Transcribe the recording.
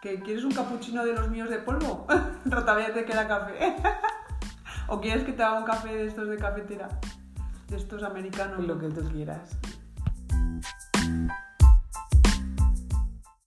¿Que ¿Quieres un capuchino de los míos de polvo? Pero todavía te queda café. ¿O quieres que te haga un café de estos de cafetera? De estos americanos. Lo que tú quieras.